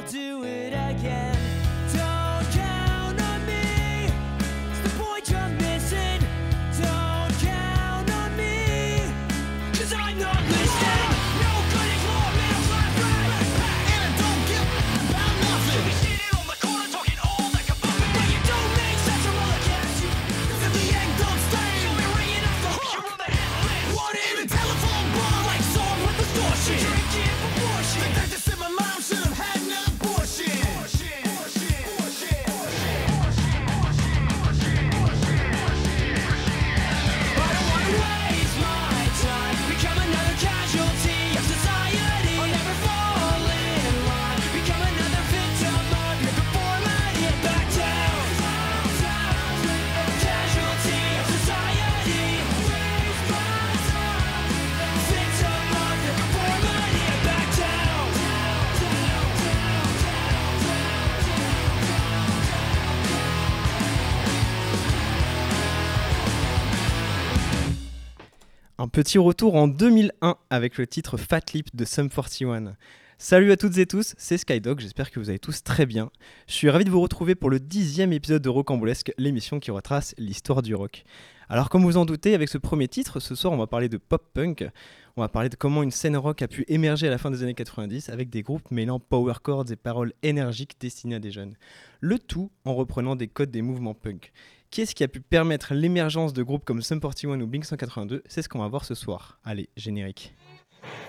I'll do it again. Petit retour en 2001 avec le titre Fat Lip de Sum 41. Salut à toutes et tous, c'est Skydog, j'espère que vous allez tous très bien. Je suis ravi de vous retrouver pour le dixième épisode de Rocambolesque, l'émission qui retrace l'histoire du rock. Alors comme vous en doutez, avec ce premier titre, ce soir on va parler de pop-punk, on va parler de comment une scène rock a pu émerger à la fin des années 90 avec des groupes mêlant power chords et paroles énergiques destinées à des jeunes. Le tout en reprenant des codes des mouvements punk. Qui est-ce qui a pu permettre l'émergence de groupes comme Sum 41 ou Blink 182 C'est ce qu'on va voir ce soir. Allez, générique.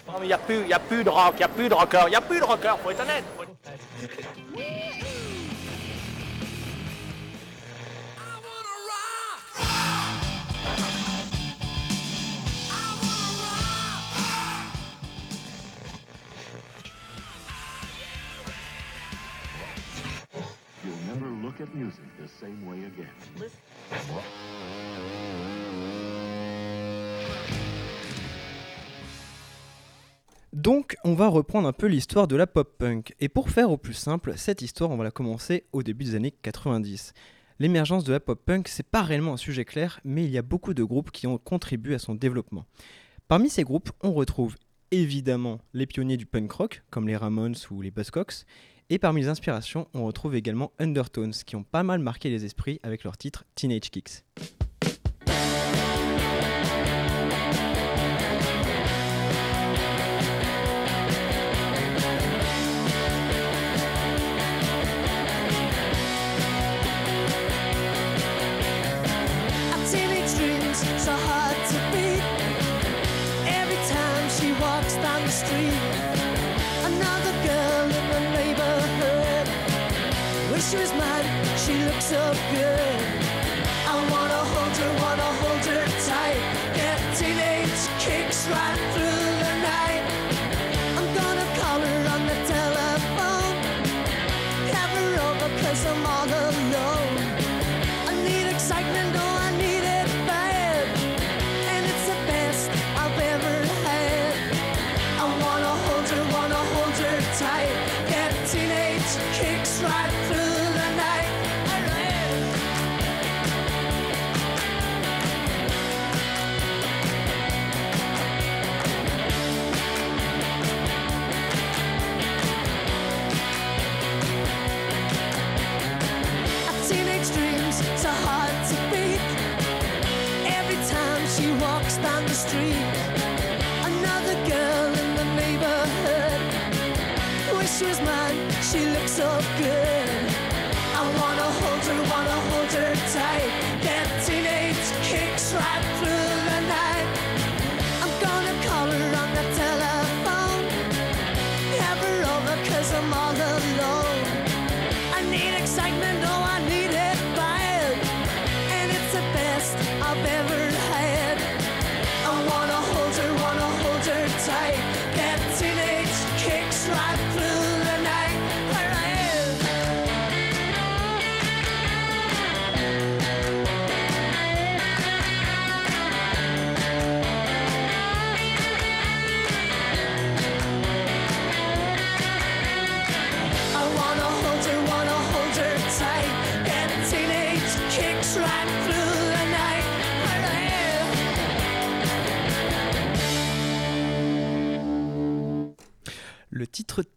Non, mais il n'y a, plus- a plus de rock, il n'y a plus de rocker, il n'y a plus de rocker, faut être honnête. faut être- Donc, on va reprendre un peu l'histoire de la pop-punk. Et pour faire au plus simple, cette histoire, on va la commencer au début des années 90. L'émergence de la pop-punk, c'est pas réellement un sujet clair, mais il y a beaucoup de groupes qui ont contribué à son développement. Parmi ces groupes, on retrouve évidemment les pionniers du punk rock, comme les Ramones ou les Buzzcocks, et parmi les inspirations, on retrouve également Undertones, qui ont pas mal marqué les esprits avec leur titre Teenage Kicks.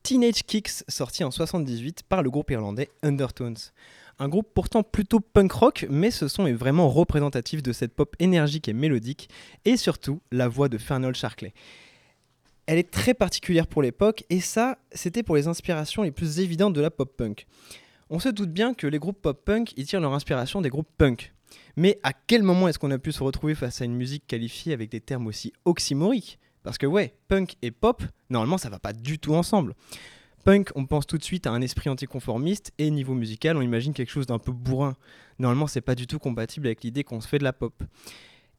Teenage Kicks sorti en 78 par le groupe irlandais Undertones. Un groupe pourtant plutôt punk rock, mais ce son est vraiment représentatif de cette pop énergique et mélodique, et surtout la voix de Fernald Sharkley. Elle est très particulière pour l'époque, et ça, c'était pour les inspirations les plus évidentes de la pop punk. On se doute bien que les groupes pop punk y tirent leur inspiration des groupes punk. Mais à quel moment est-ce qu'on a pu se retrouver face à une musique qualifiée avec des termes aussi oxymoriques? Parce que ouais, punk et pop, normalement ça va pas du tout ensemble. Punk, on pense tout de suite à un esprit anticonformiste et niveau musical, on imagine quelque chose d'un peu bourrin. Normalement, c'est pas du tout compatible avec l'idée qu'on se fait de la pop.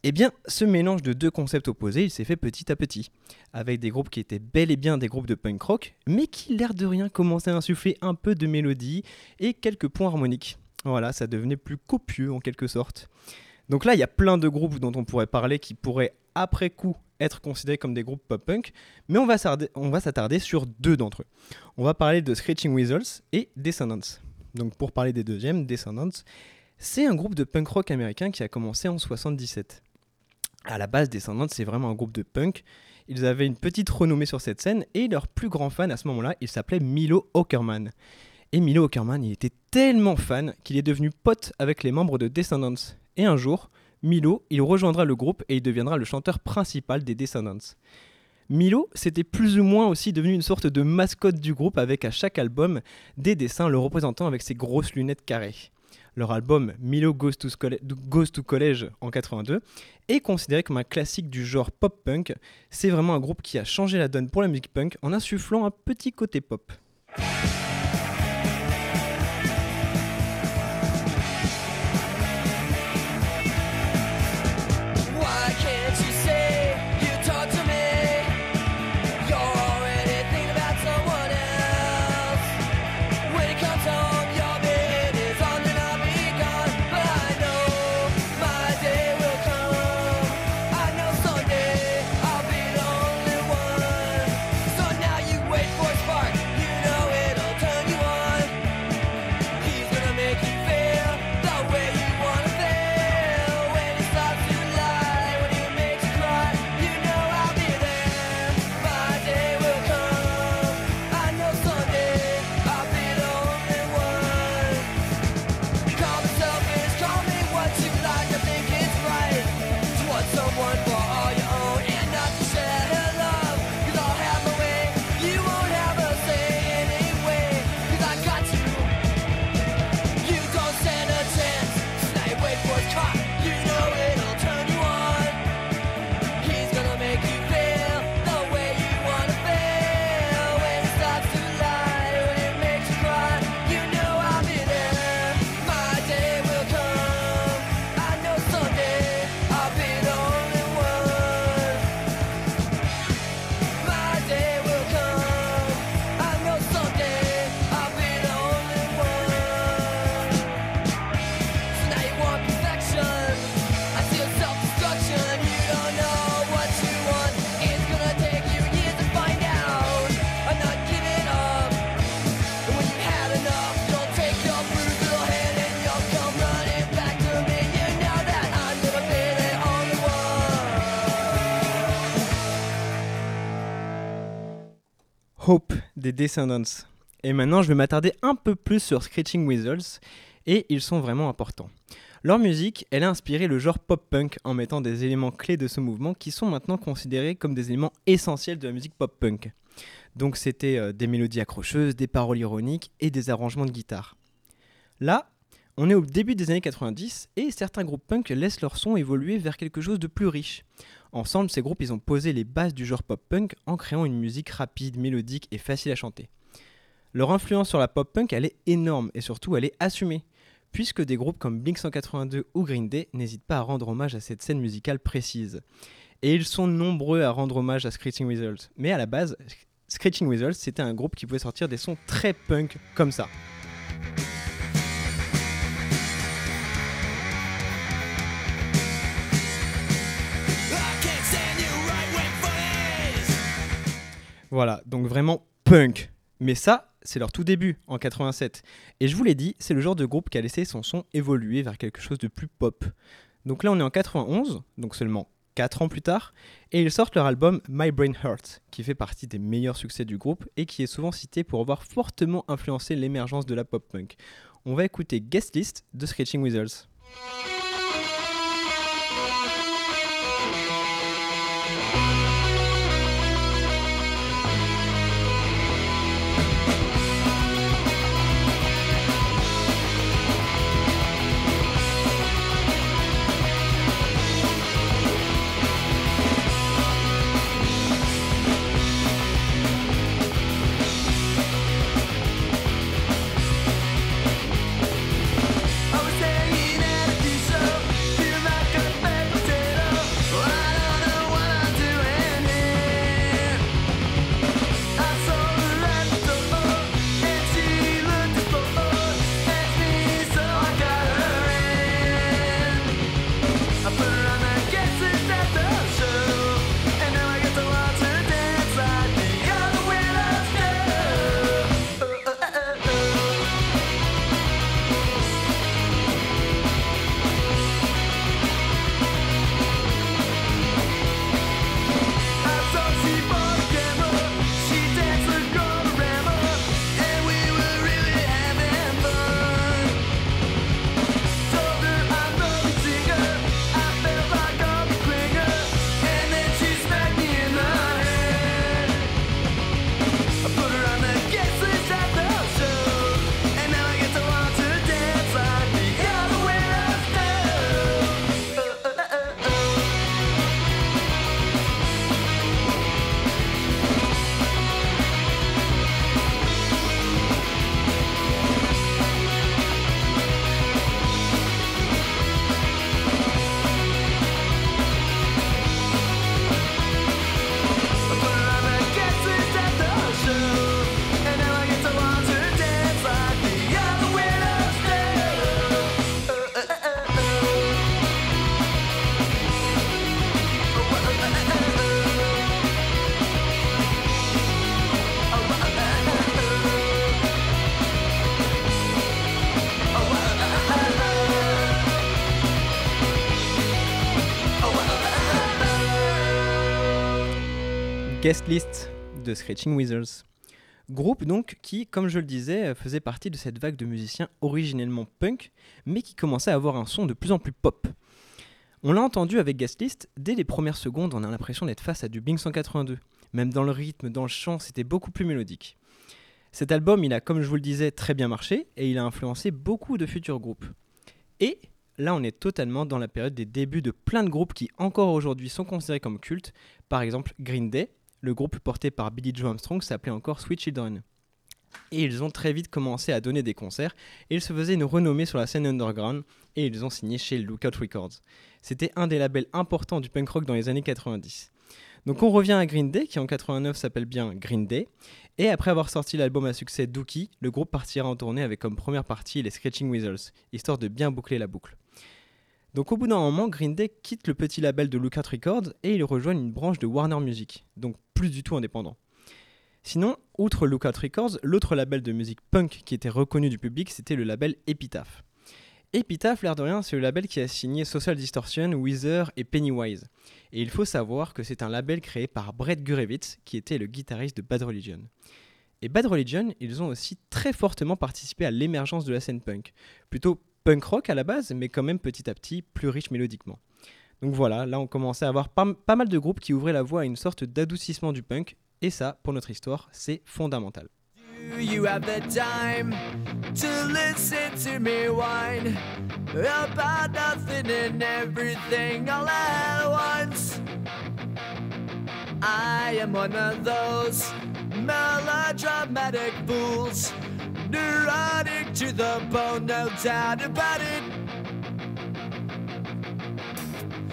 Eh bien, ce mélange de deux concepts opposés, il s'est fait petit à petit, avec des groupes qui étaient bel et bien des groupes de punk rock, mais qui, l'air de rien, commençaient à insuffler un peu de mélodie et quelques points harmoniques. Voilà, ça devenait plus copieux en quelque sorte. Donc là, il y a plein de groupes dont on pourrait parler qui pourraient, après coup, être considérés comme des groupes pop-punk, mais on va s'attarder- sur deux d'entre eux. On va parler de Screeching Weasels et Descendants. Donc pour parler des deuxièmes, Descendants, c'est un groupe de punk rock américain qui a commencé en 77. À la base, Descendants, c'est vraiment un groupe de punk. Ils avaient une petite renommée sur cette scène et leur plus grand fan à ce moment-là, il s'appelait Milo Ockerman. Et Milo Ockerman, il était tellement fan qu'il est devenu pote avec les membres de Descendants. Et un jour, Milo, il rejoindra le groupe et il deviendra le chanteur principal des Descendants. Milo, c'était plus ou moins aussi devenu une sorte de mascotte du groupe avec à chaque album des dessins le représentant avec ses grosses lunettes carrées. Leur album Milo Goes to, College en 82 est considéré comme un classique du genre pop-punk. C'est vraiment un groupe qui a changé la donne pour la musique punk en insufflant un petit côté pop. Descendants. Et maintenant, je vais m'attarder un peu plus sur Screeching Weasels, et ils sont vraiment importants. Leur musique, elle a inspiré le genre pop-punk en mettant des éléments clés de ce mouvement qui sont maintenant considérés comme des éléments essentiels de la musique pop-punk. Donc c'était euh, des mélodies accrocheuses, des paroles ironiques et des arrangements de guitare. Là, on est au début des années 90 et certains groupes punk laissent leur son évoluer vers quelque chose de plus riche. Ensemble, ces groupes ont posé les bases du genre pop-punk en créant une musique rapide, mélodique et facile à chanter. Leur influence sur la pop-punk, elle est énorme et surtout elle est assumée, puisque des groupes comme Blink-182 ou Green Day n'hésitent pas à rendre hommage à cette scène musicale précise. Et ils sont nombreux à rendre hommage à Screeching Weasels. Mais à la base, Screeching Weasels, c'était un groupe qui pouvait sortir des sons très punk comme ça. Voilà, donc vraiment punk. Mais ça, c'est leur tout début, en 87. Et je vous l'ai dit, c'est le genre de groupe qui a laissé son son évoluer vers quelque chose de plus pop. Donc là, on est en 91, donc seulement 4 ans plus tard, et ils sortent leur album My Brain Hurt, qui fait partie des meilleurs succès du groupe et qui est souvent cité pour avoir fortement influencé l'émergence de la pop punk. On va écouter Guest List de Screeching Wizards. Guest List de Screeching Wizards. Groupe donc qui, comme je le disais, euh, faisait partie de cette vague de musiciens originellement punk, mais qui commençait à avoir un son de plus en plus pop. On l'a entendu avec Guest List, dès les premières secondes, on a l'impression d'être face à du Blink 182. Même dans le rythme, dans le chant, c'était beaucoup plus mélodique. Cet album, il a, comme je vous le disais, très bien marché et il a influencé beaucoup de futurs groupes. Et là, on est totalement dans la période des débuts de plein de groupes qui, encore aujourd'hui, sont considérés comme cultes. Par exemple, Green Day, le groupe porté par Billy Joe Armstrong s'appelait encore Sweet Children. Et ils ont très vite commencé à donner des concerts et ils se faisaient une renommée sur la scène underground et ils ont signé chez Lookout Records. C'était un des labels importants du punk rock dans les années 90. Donc on revient à Green Day qui en 89 s'appelle bien Green Day et après avoir sorti l'album à succès Dookie, le groupe partira en tournée avec comme première partie les Screeching Wizards, histoire de bien boucler la boucle. Donc au bout d'un moment, Green Day quitte le petit label de Lookout Records et ils rejoignent une branche de Warner Music, donc plus du tout indépendant. Sinon, outre Lookout Records, l'autre label de musique punk qui était reconnu du public, c'était le label Epitaph. Epitaph, l'air de rien, c'est le label qui a signé Social Distortion, Weezer et Pennywise. Et il faut savoir que c'est un label créé par Brett Gurewitz, qui était le guitariste de Bad Religion. Et Bad Religion, ils ont aussi très fortement participé à l'émergence de la scène punk. Plutôt punk rock à la base, mais quand même petit à petit plus riche mélodiquement. Donc voilà, là on commençait à avoir pas, mal de groupes qui ouvraient la voie à une sorte d'adoucissement du punk, et ça, pour notre histoire, c'est fondamental. Neurotic to the bone, no doubt about it.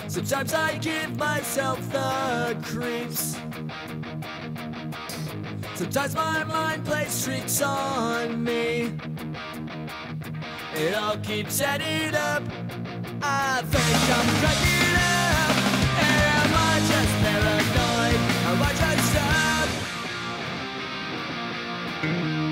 Sometimes I give myself the creeps. Sometimes my mind plays tricks on me. It all keeps adding up. I think I'm cracking up. Am I just paranoid? Am I just stuck?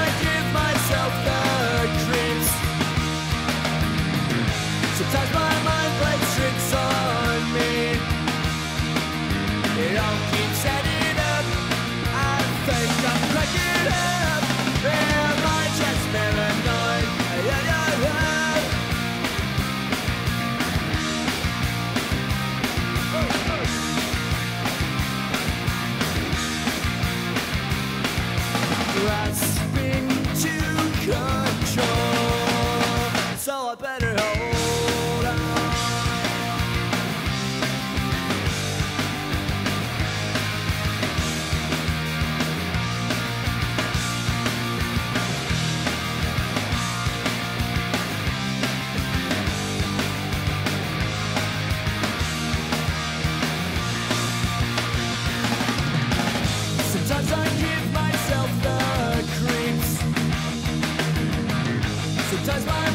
Sometimes my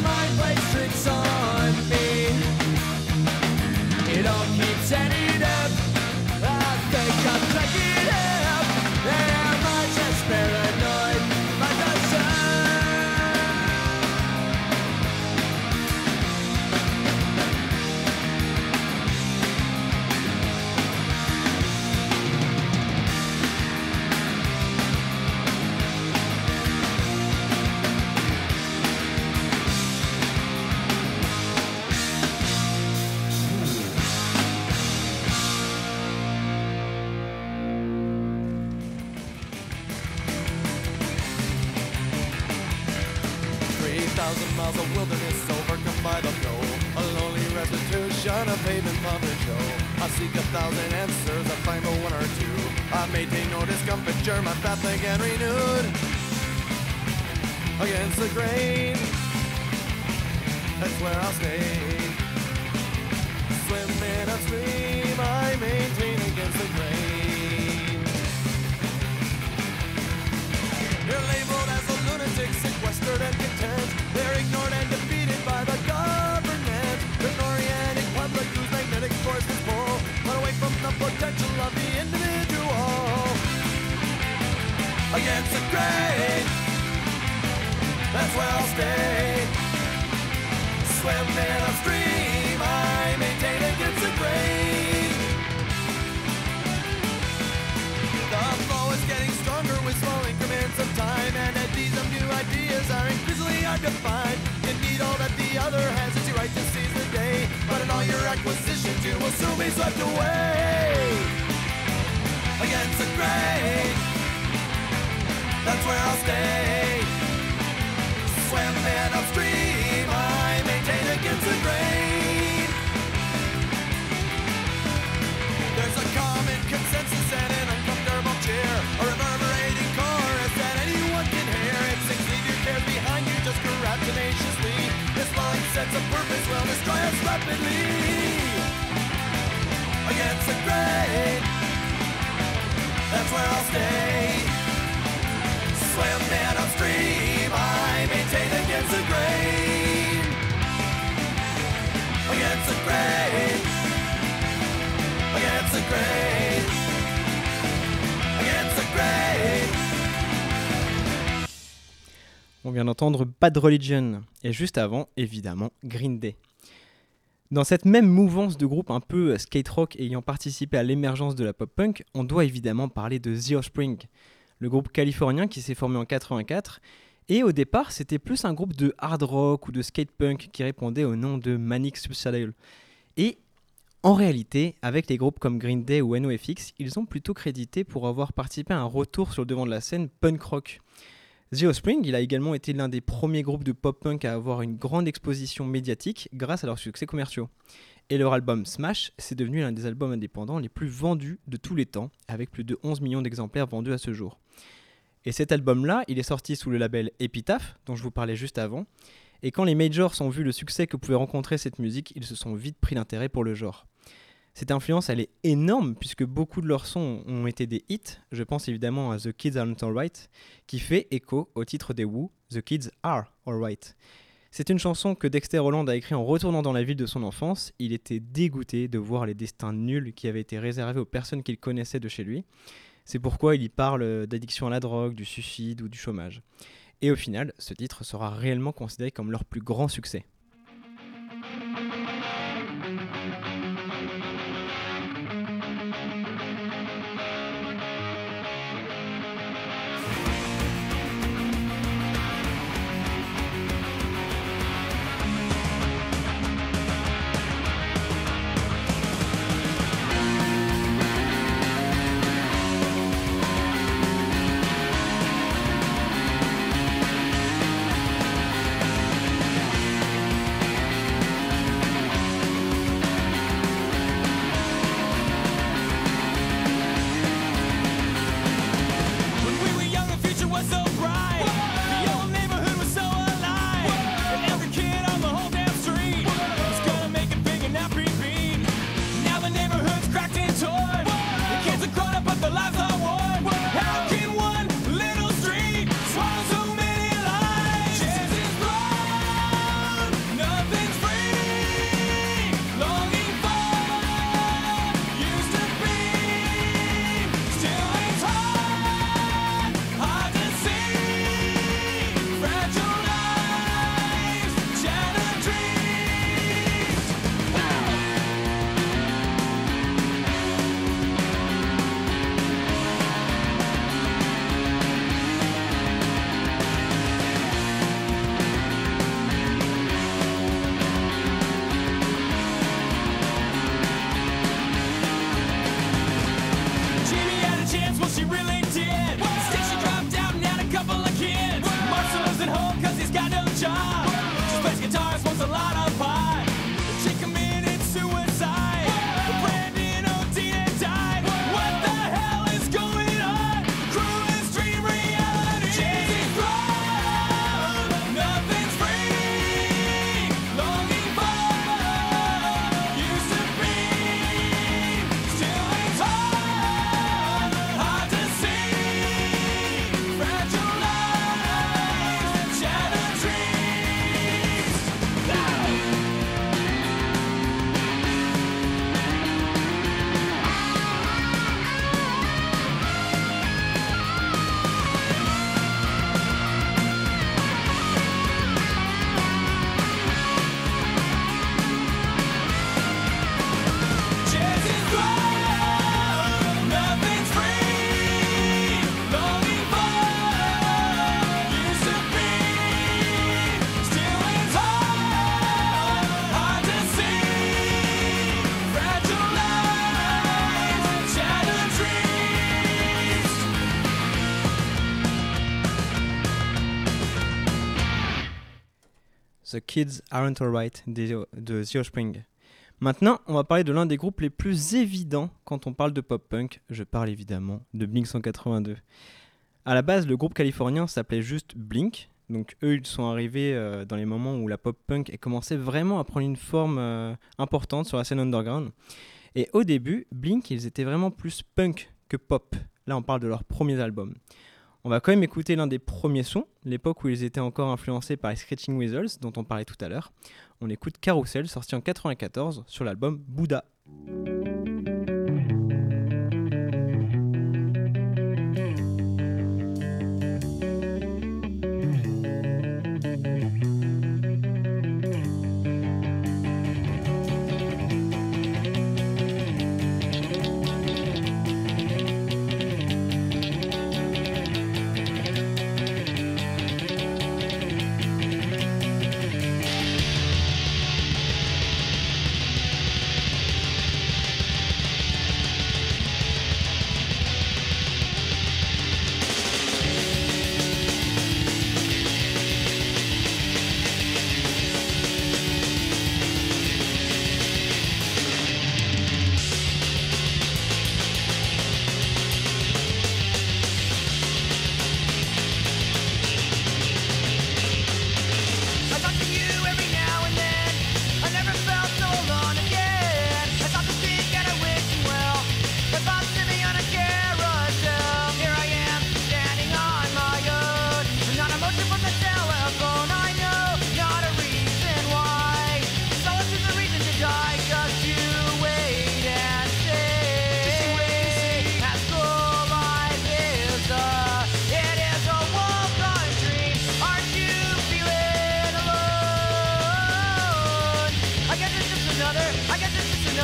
will soon be swept away against the grain. That's where I'll stay. Swimming upstream, I maintain against the grain. There's a common consensus and an uncomfortable cheer. A reverberating chorus that anyone can hear. It sings leave your cares behind you, just grab tenaciously. This long sense of purpose will destroy us rapidly. On vient d'entendre Bad Religion. Et juste avant, évidemment, Green Day. Dans cette même mouvance de groupe un peu euh, skate rock ayant participé à l'émergence de la pop punk, on doit évidemment parler de The Offspring, le groupe californien qui s'est formé en 84. Et au départ, c'était plus un groupe de hard rock ou de skate punk qui répondait au nom de Manic Suicidal. Et en réalité, avec les groupes comme Green Day ou NoFX, ils ont plutôt crédité pour avoir participé à un retour sur le devant de la scène punk rock. The Offspring, il a également été l'un des premiers groupes de pop-punk à avoir une grande exposition médiatique grâce à leurs succès commerciaux. Et leur album Smash, c'est devenu l'un des albums indépendants les plus vendus de tous les temps, avec plus de 11 millions d'exemplaires vendus à ce jour. Et cet album-là, il est sorti sous le label Epitaph, dont je vous parlais juste avant. Et quand les majors ont vu le succès que pouvait rencontrer cette musique, ils se sont vite pris l'intérêt pour le genre. Cette influence, elle est énorme puisque beaucoup de leurs sons ont été des hits. Je pense évidemment à The Kids Aren't Alright, qui fait écho au titre des Who, The Kids Are Alright. C'est une chanson que Dexter Holland a écrite en retournant dans la ville de son enfance. Il était dégoûté de voir les destins nuls qui avaient été réservés aux personnes qu'il connaissait de chez lui. C'est pourquoi il y parle d'addiction à la drogue, du suicide ou du chômage. Et au final, ce titre sera réellement considéré comme leur plus grand succès. Kids Aren't Alright de The Offspring. Maintenant, on va parler de l'un des groupes les plus évidents quand on parle de pop-punk. Je parle évidemment de Blink 182. À la base, le groupe californien s'appelait juste Blink. Donc eux, ils sont arrivés euh, dans les moments où la pop-punk a commencé vraiment à prendre une forme euh, importante sur la scène underground. Et au début, Blink, ils étaient vraiment plus punk que pop. Là, on parle de leur premier album. On va quand même écouter l'un des premiers sons, l'époque où ils étaient encore influencés par les Screeching Weasels, dont on parlait tout à l'heure. On écoute Carousel, sorti en 94 sur l'album Bouddha.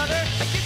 Another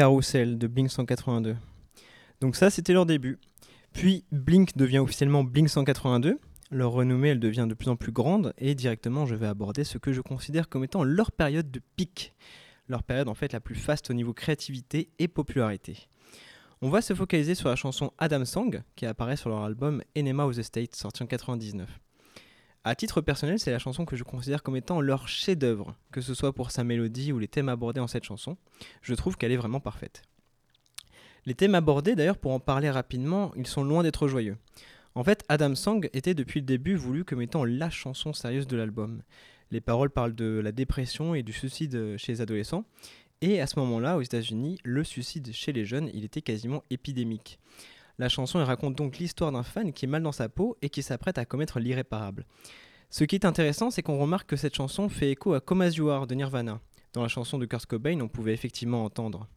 Carousel de Blink 182. Donc ça, c'était leur début. Puis Blink devient officiellement Blink 182. Leur renommée, elle devient de plus en plus grande et directement, je vais aborder ce que je considère comme étant leur période de pic. Leur période en fait la plus faste au niveau créativité et popularité. On va se focaliser sur la chanson Adam Song qui apparaît sur leur album Enema of the State sorti en 99. À titre personnel, c'est la chanson que je considère comme étant leur chef-d'œuvre, que ce soit pour sa mélodie ou les thèmes abordés en cette chanson. Je trouve qu'elle est vraiment parfaite. Les thèmes abordés, d'ailleurs, pour en parler rapidement, ils sont loin d'être joyeux. En fait, Adam Song était depuis le début voulu comme étant la chanson sérieuse de l'album. Les paroles parlent de la dépression et du suicide chez les adolescents. Et à ce moment-là, aux États-Unis, le suicide chez les jeunes, il était quasiment épidémique. La chanson raconte donc l'histoire d'un fan qui est mal dans sa peau et qui s'apprête à commettre l'irréparable. Ce qui est intéressant, c'est qu'on remarque que cette chanson fait écho à Come As You Are de Nirvana. Dans la chanson de Kurt Cobain, on pouvait effectivement entendre.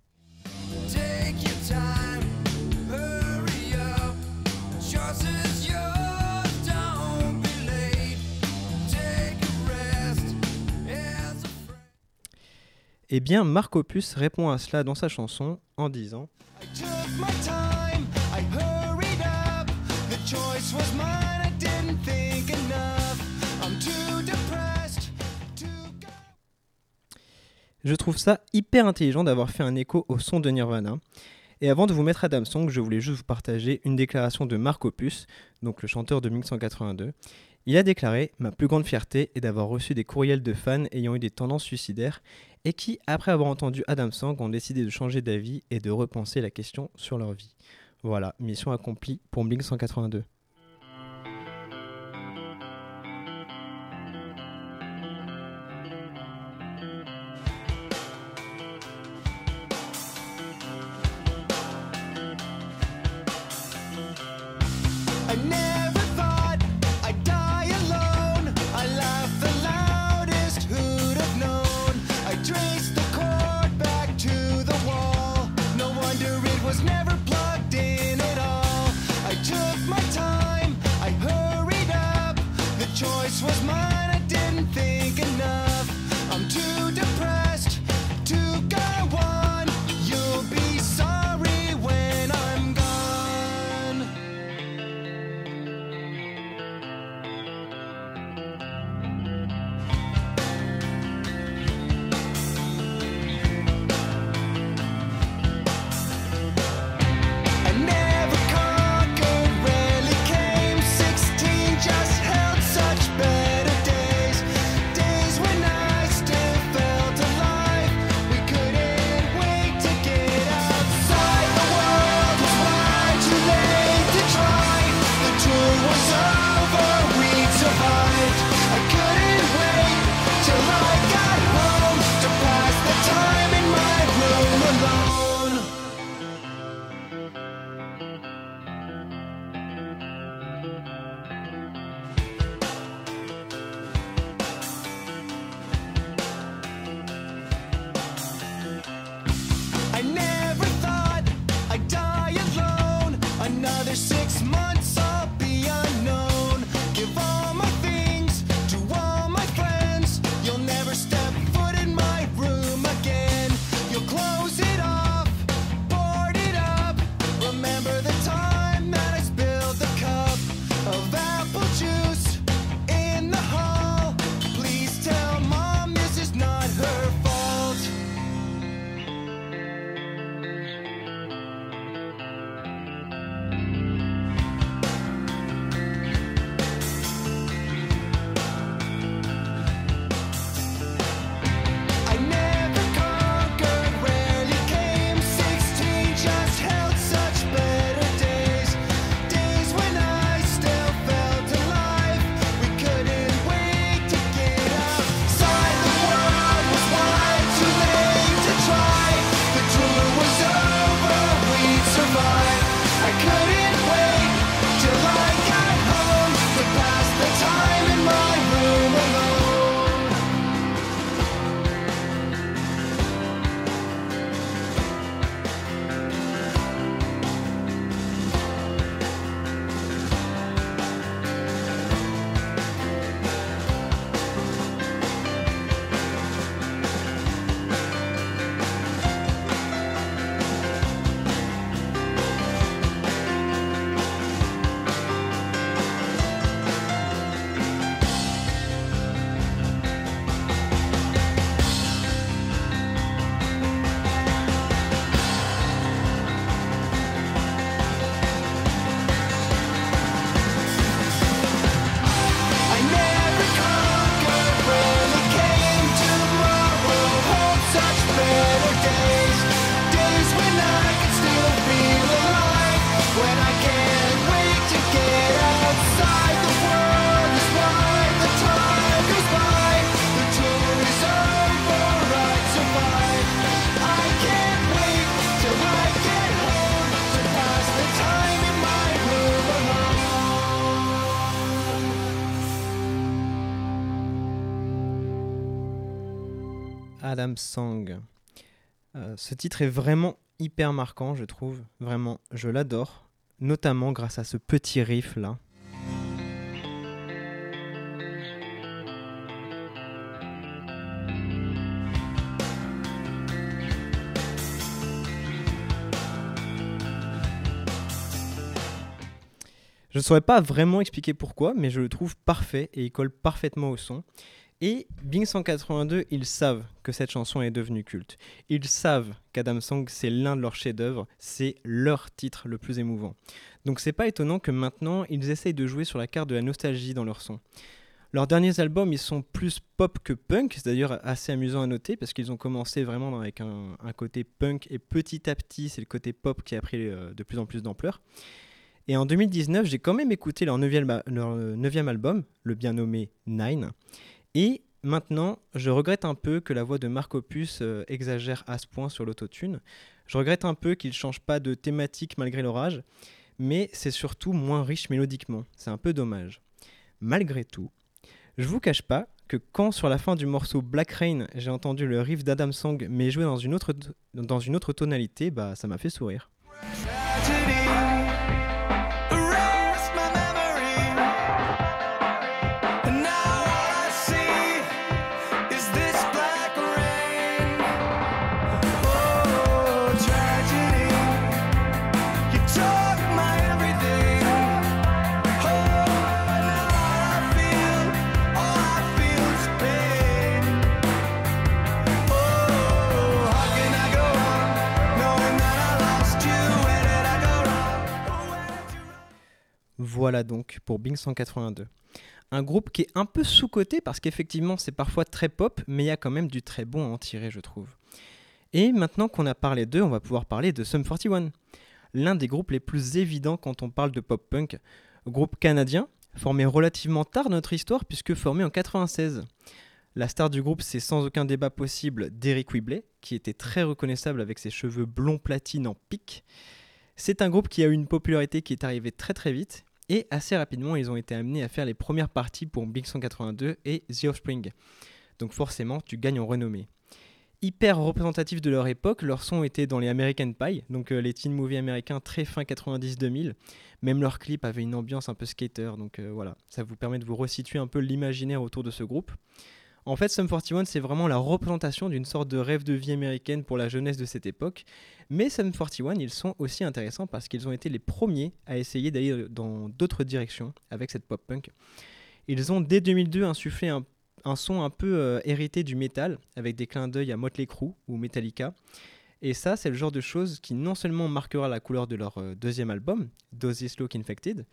Take your time, Eh bien, Marc Opus répond à cela dans sa chanson en disant Je trouve ça hyper intelligent d'avoir fait un écho au son de Nirvana. Et avant de vous mettre Adam Song, je voulais juste vous partager une déclaration de Marc Opus, donc le chanteur de 1182. Il a déclaré Ma plus grande fierté est d'avoir reçu des courriels de fans ayant eu des tendances suicidaires et qui, après avoir entendu Adam ont décidé de changer d'avis et de repenser la question sur leur vie. Voilà, mission accomplie pour Blink 182. Was mine, Adam Song. Euh, ce titre est vraiment hyper marquant, je trouve. Vraiment, je l'adore. Notamment grâce à ce petit riff là. Je ne saurais pas vraiment expliquer pourquoi, mais je le trouve parfait et il colle parfaitement au son. Et Bing 182, ils savent que cette chanson est devenue culte. Ils savent qu'Adam Song, c'est l'un de leurs chefs-d'œuvre, c'est leur titre le plus émouvant. Donc c'est pas étonnant que maintenant, ils essayent de jouer sur la carte de la nostalgie dans leur son. Leurs derniers albums, ils sont plus pop que punk, c'est d'ailleurs assez amusant à noter parce qu'ils ont commencé vraiment avec un, un côté punk et petit à petit, c'est le côté pop qui a pris euh, de plus en plus d'ampleur. Et en 2019, j'ai quand même écouté leur neuvième, leur neuvième album, le bien nommé Nine. Et maintenant, je regrette un peu que la voix de Marc Opus euh, exagère à ce point sur l'autotune. Je regrette un peu qu'il change pas de thématique malgré l'orage, mais c'est surtout moins riche mélodiquement. C'est un peu dommage. Malgré tout, je vous cache pas que quand sur la fin du morceau Black Rain, j'ai entendu le riff d'Adam Song mais joué dans une autre, dans une autre tonalité, bah ça m'a fait sourire. Voilà donc pour Bing 182. Un groupe qui est un peu sous-coté parce qu'effectivement c'est parfois très pop, mais il y a quand même du très bon à en tirer, je trouve. Et maintenant qu'on a parlé d'eux, on va pouvoir parler de Sum 41, l'un des groupes les plus évidents quand on parle de pop-punk. Groupe canadien, formé relativement tard dans notre histoire puisque formé en 96. La star du groupe, c'est sans aucun débat possible Derek Whibley, qui était très reconnaissable avec ses cheveux blonds platine en pique. C'est un groupe qui a eu une popularité qui est arrivée très très vite et assez rapidement ils ont été amenés à faire les premières parties pour Big 182 et The Offspring. Donc forcément tu gagnes en renommée. Hyper représentatif de leur époque, leur son était dans les American Pie, donc euh, les teen movies américains très fin 90-2000. Même leur clip avait une ambiance un peu skater, donc euh, voilà, ça vous permet de vous resituer un peu l'imaginaire autour de ce groupe. En fait, Sum 41, c'est vraiment la représentation d'une sorte de rêve de vie américaine pour la jeunesse de cette époque. Mais Sum 41, ils sont aussi intéressants parce qu'ils ont été les premiers à essayer d'aller dans d'autres directions avec cette pop punk. Ils ont dès 2002 insufflé un, son un peu euh, hérité du métal, avec des clins d'œil à Motley Crue ou Metallica. Et ça, c'est le genre de choses qui non seulement marquera la couleur de leur euh, deuxième album, Dosis Look Infected,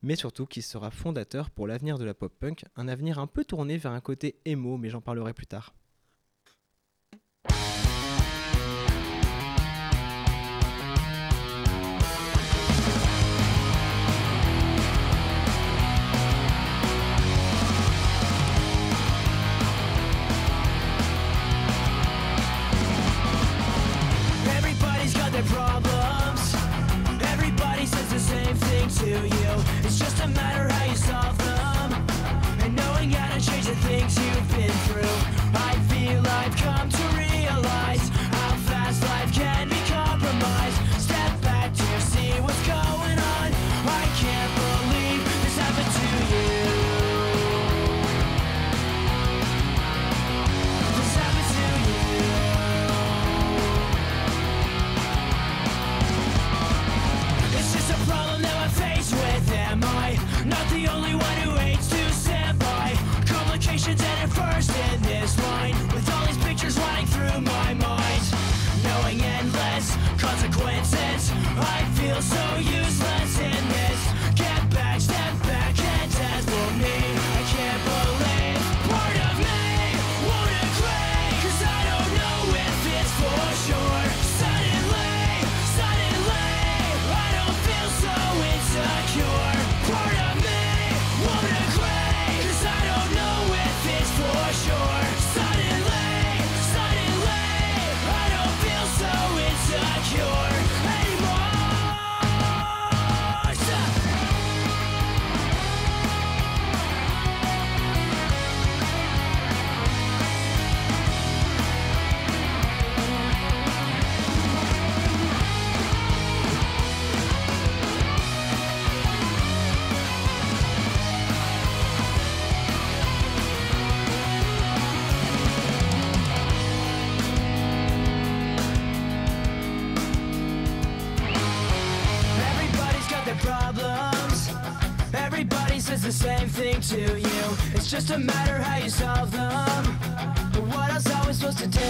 mais surtout qui sera fondateur pour l'avenir de la pop punk, un avenir un peu tourné vers un côté emo, mais j'en parlerai plus tard. Problems. Everybody says the same thing to you. It's just a matter everything to you. It's just a matter how you solve them. But what else are we supposed to do?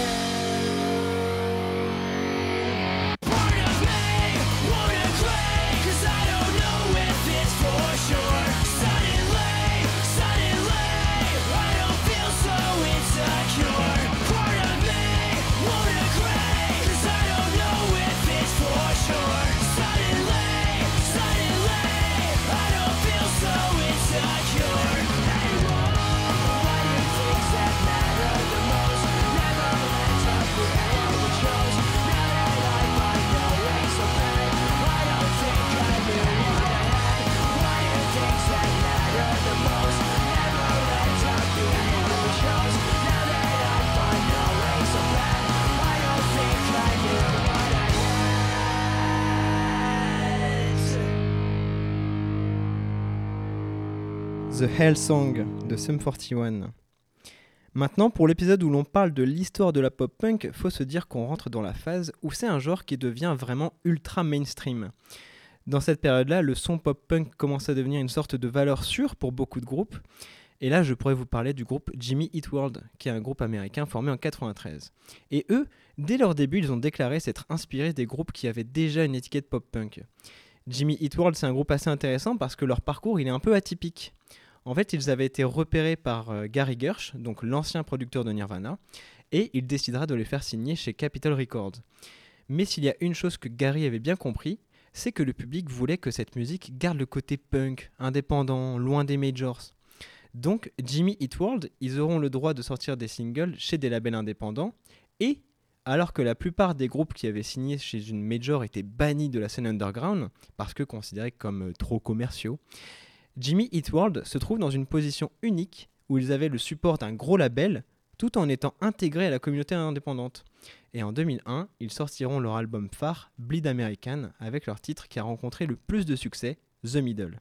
The Hell Song de Sum 41. Maintenant, pour l'épisode où l'on parle de l'histoire de la pop punk, faut se dire qu'on rentre dans la phase où c'est un genre qui devient vraiment ultra mainstream. Dans cette période-là, le son pop punk commence à devenir une sorte de valeur sûre pour beaucoup de groupes. Et là, je pourrais vous parler du groupe Jimmy Eat World, qui est un groupe américain formé en 93. Et eux, dès leur début, ils ont déclaré s'être inspirés des groupes qui avaient déjà une étiquette pop punk. Jimmy Eat World, c'est un groupe assez intéressant parce que leur parcours, il est un peu atypique. En fait, ils avaient été repérés par euh, Gary Gersh, donc l'ancien producteur de Nirvana, et il décidera de les faire signer chez Capitol Records. Mais s'il y a une chose que Gary avait bien compris, c'est que le public voulait que cette musique garde le côté punk, indépendant, loin des majors. Donc, Jimmy Eat World, ils auront le droit de sortir des singles chez des labels indépendants, et alors que la plupart des groupes qui avaient signé chez une major étaient bannis de la scène underground, parce que considérés comme euh, trop commerciaux, Jimmy Eat World se trouve dans une position unique où ils avaient le support d'un gros label tout en étant intégrés à la communauté indépendante. Et en 2001, ils sortiront leur album phare, Bleed American, avec leur titre qui a rencontré le plus de succès, The Middle.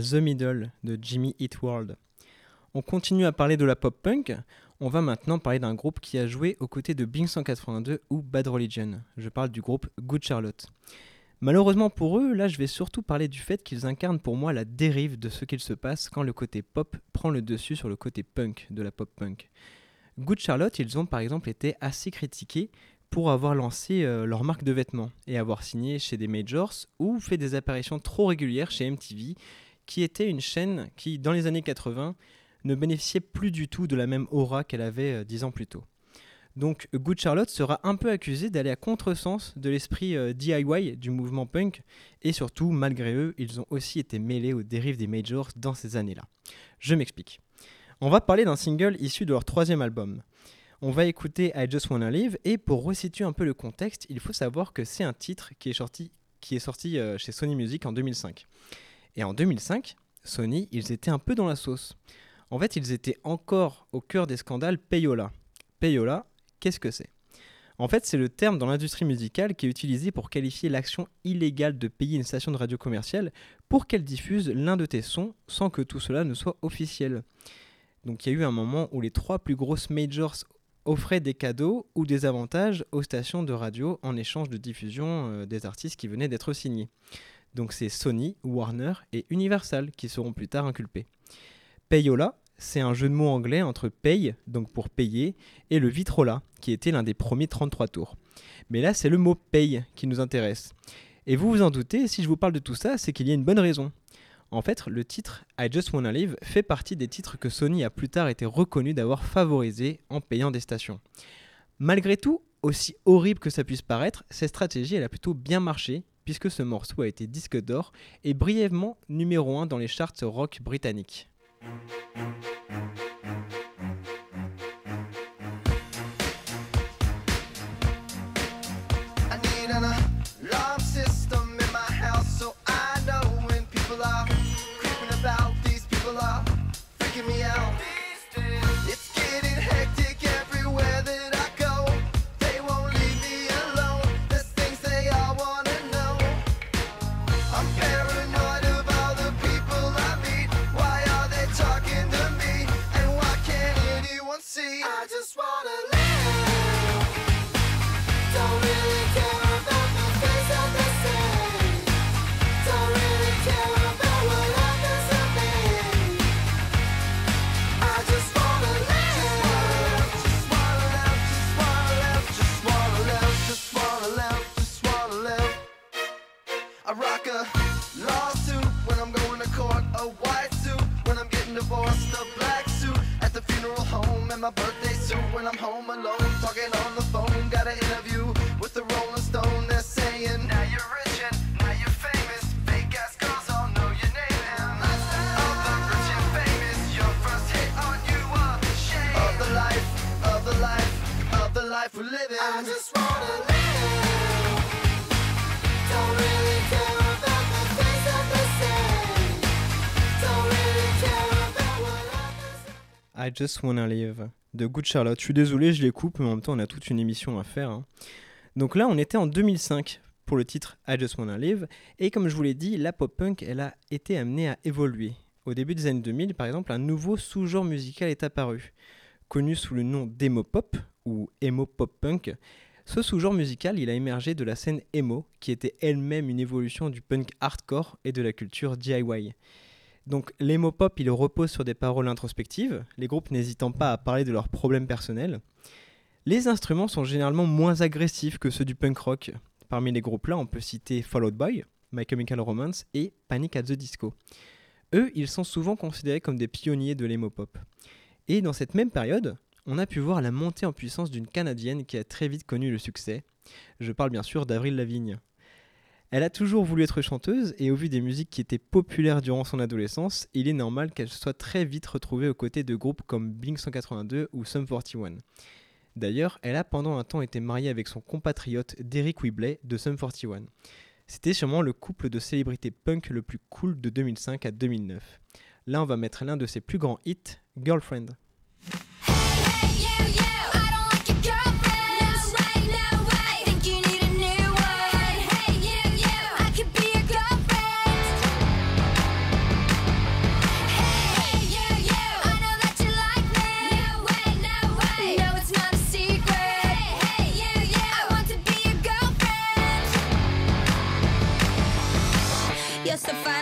The Middle de Jimmy Eat World. On continue à parler de la pop punk. On va maintenant parler d'un groupe qui a joué aux côtés de Blink 182 ou Bad Religion. Je parle du groupe Good Charlotte. Malheureusement pour eux, là je vais surtout parler du fait qu'ils incarnent pour moi la dérive de ce qu'il se passe quand le côté pop prend le dessus sur le côté punk de la pop punk. Good Charlotte, ils ont par exemple été assez critiqués pour avoir lancé euh, leur marque de vêtements et avoir signé chez des majors ou fait des apparitions trop régulières chez MTV, qui était une chaîne qui, dans les années 80, ne bénéficiait plus du tout de la même aura qu'elle avait euh, dix ans plus tôt. Donc Good Charlotte sera un peu accusé d'aller à contresens de l'esprit euh, DIY du mouvement punk, et surtout, malgré eux, ils ont aussi été mêlés aux dérives des majors dans ces années-là. Je m'explique. On va parler d'un single issu de leur troisième album. On va écouter I Just Wanna Live et pour resituer un peu le contexte, il faut savoir que c'est un titre qui est sorti, qui est sorti euh, chez Sony Music en 2005. Et en 2005, Sony, ils étaient un peu dans la sauce. En fait, ils étaient encore au cœur des scandales Payola. Payola, qu'est-ce que c'est? En fait, c'est le terme dans l'industrie musicale qui est utilisé pour qualifier l'action illégale de payer une station de radio commerciale pour qu'elle diffuse l'un de tes sons sans que tout cela ne soit officiel. Donc il y a eu un moment où les trois plus grosses majors offraient des cadeaux ou des avantages aux stations de radio en échange de diffusion euh, des artistes qui venaient d'être signés. Donc c'est Sony, Warner et Universal qui seront plus tard inculpés. Payola, c'est un jeu de mots anglais entre paye, donc pour payer, et le Vitrola, qui était l'un des premiers 33 tours. Mais là, c'est le mot paye qui nous intéresse. Et vous vous en doutez, si je vous parle de tout ça, c'est qu'il y a une bonne raison. En fait, le titre I Just Wanna Live fait partie des titres que Sony a plus tard été reconnu d'avoir favorisés en payant des stations. Malgré tout, aussi horrible que ça puisse paraître, cette stratégie elle a plutôt bien marché puisque ce morceau a été disque d'or et brièvement numéro 1 dans les charts rock britanniques. Just Wanna Live de Good Charlotte. Je suis désolé, je les coupe, mais en même temps, on a toute une émission à faire. hein. Donc là, on était en 2005 pour le titre I Just Wanna Live. Et comme je vous l'ai dit, la pop punk, elle a été amenée à évoluer. Au début des années 2000, par exemple, un nouveau sous-genre musical est apparu. Connu sous le nom d'emo pop ou emo pop punk, ce sous-genre musical, il a émergé de la scène emo, qui était elle-même une évolution du punk hardcore et de la culture DIY. Donc l'emo il repose sur des paroles introspectives, les groupes n'hésitant pas à parler de leurs problèmes personnels. Les instruments sont généralement moins agressifs que ceux du punk rock. Parmi les groupes là, on peut citer Fall Out Boy, My Chemical Romance et Panic at the Disco. Eux, ils sont souvent considérés comme des pionniers de l'emo pop. Et dans cette même période, on a pu voir la montée en puissance d'une Canadienne qui a très vite connu le succès. Je parle bien sûr d'Avril Lavigne. Elle a toujours voulu être chanteuse et au vu des musiques qui étaient populaires durant son adolescence, il est normal qu'elle soit très vite retrouvée aux côtés de groupes comme Blink 182 ou Sum 41. D'ailleurs, elle a pendant un temps été mariée avec son compatriote Derek Whibley de Sum 41. C'était sûrement le couple de célébrités punk le plus cool de 2005 à 2009. Là, on va mettre l'un de ses plus grands hits, Girlfriend. justify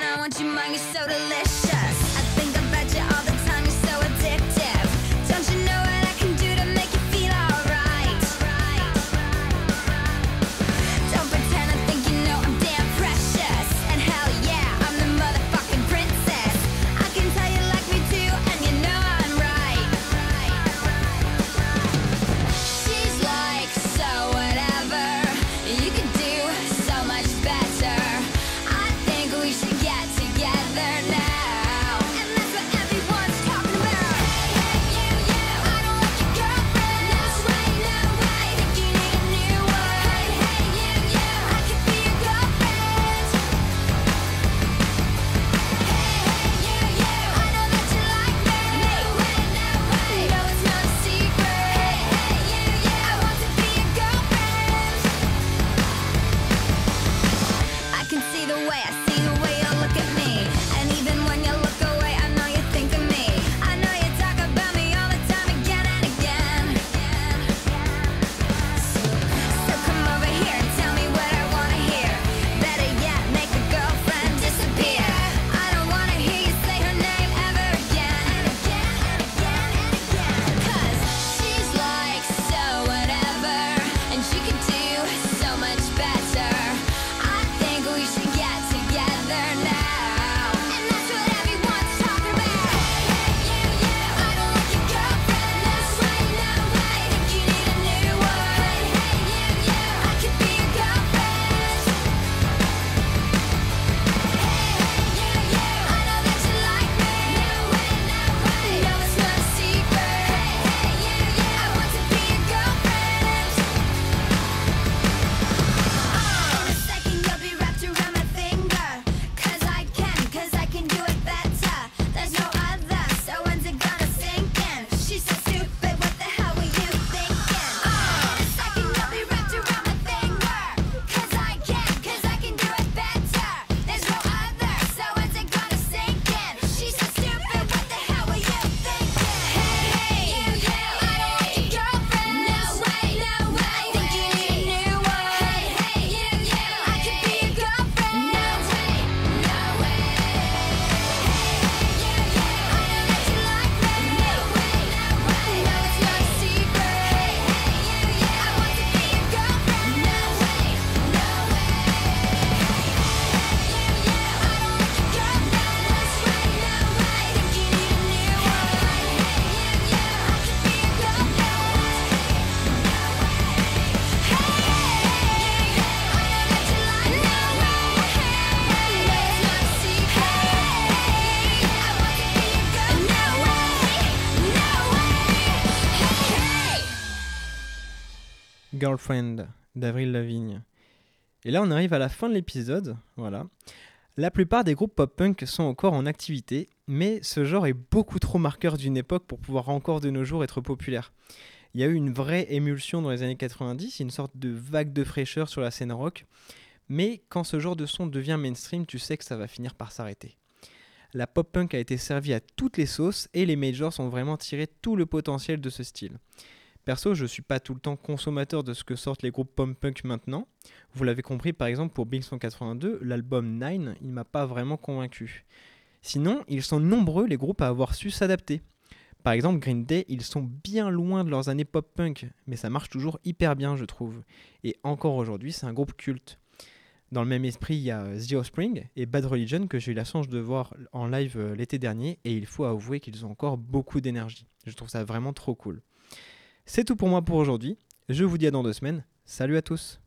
d'Avril Lavigne. Et là, on arrive à la fin de l'épisode. Voilà. La plupart des groupes pop-punk sont encore en activité, mais ce genre est beaucoup trop marqueur d'une époque pour pouvoir encore de nos jours être populaire. Il y a eu une vraie émulsion dans les années 90, une sorte de vague de fraîcheur sur la scène rock, mais quand ce genre de son devient mainstream, tu sais que ça va finir par s'arrêter. La pop-punk a été servie à toutes les sauces et les majors ont vraiment tiré tout le potentiel de ce style. Perso, je ne suis pas tout le temps consommateur de ce que sortent les groupes pop punk maintenant. Vous l'avez compris, par exemple, pour Bing 182, l'album Nine, il m'a pas vraiment convaincu. Sinon, ils sont nombreux les groupes à avoir su s'adapter. Par exemple, Green Day, ils sont bien loin de leurs années pop-punk, mais ça marche toujours hyper bien, je trouve. Et encore aujourd'hui, c'est un groupe culte. Dans le même esprit, il y a euh, The Offspring et Bad Religion que j'ai eu la chance de voir en live euh, l'été dernier, et il faut avouer qu'ils ont encore beaucoup d'énergie. Je trouve ça vraiment trop cool. C'est tout pour moi pour aujourd'hui. Je vous dis à dans deux semaines. Salut à tous.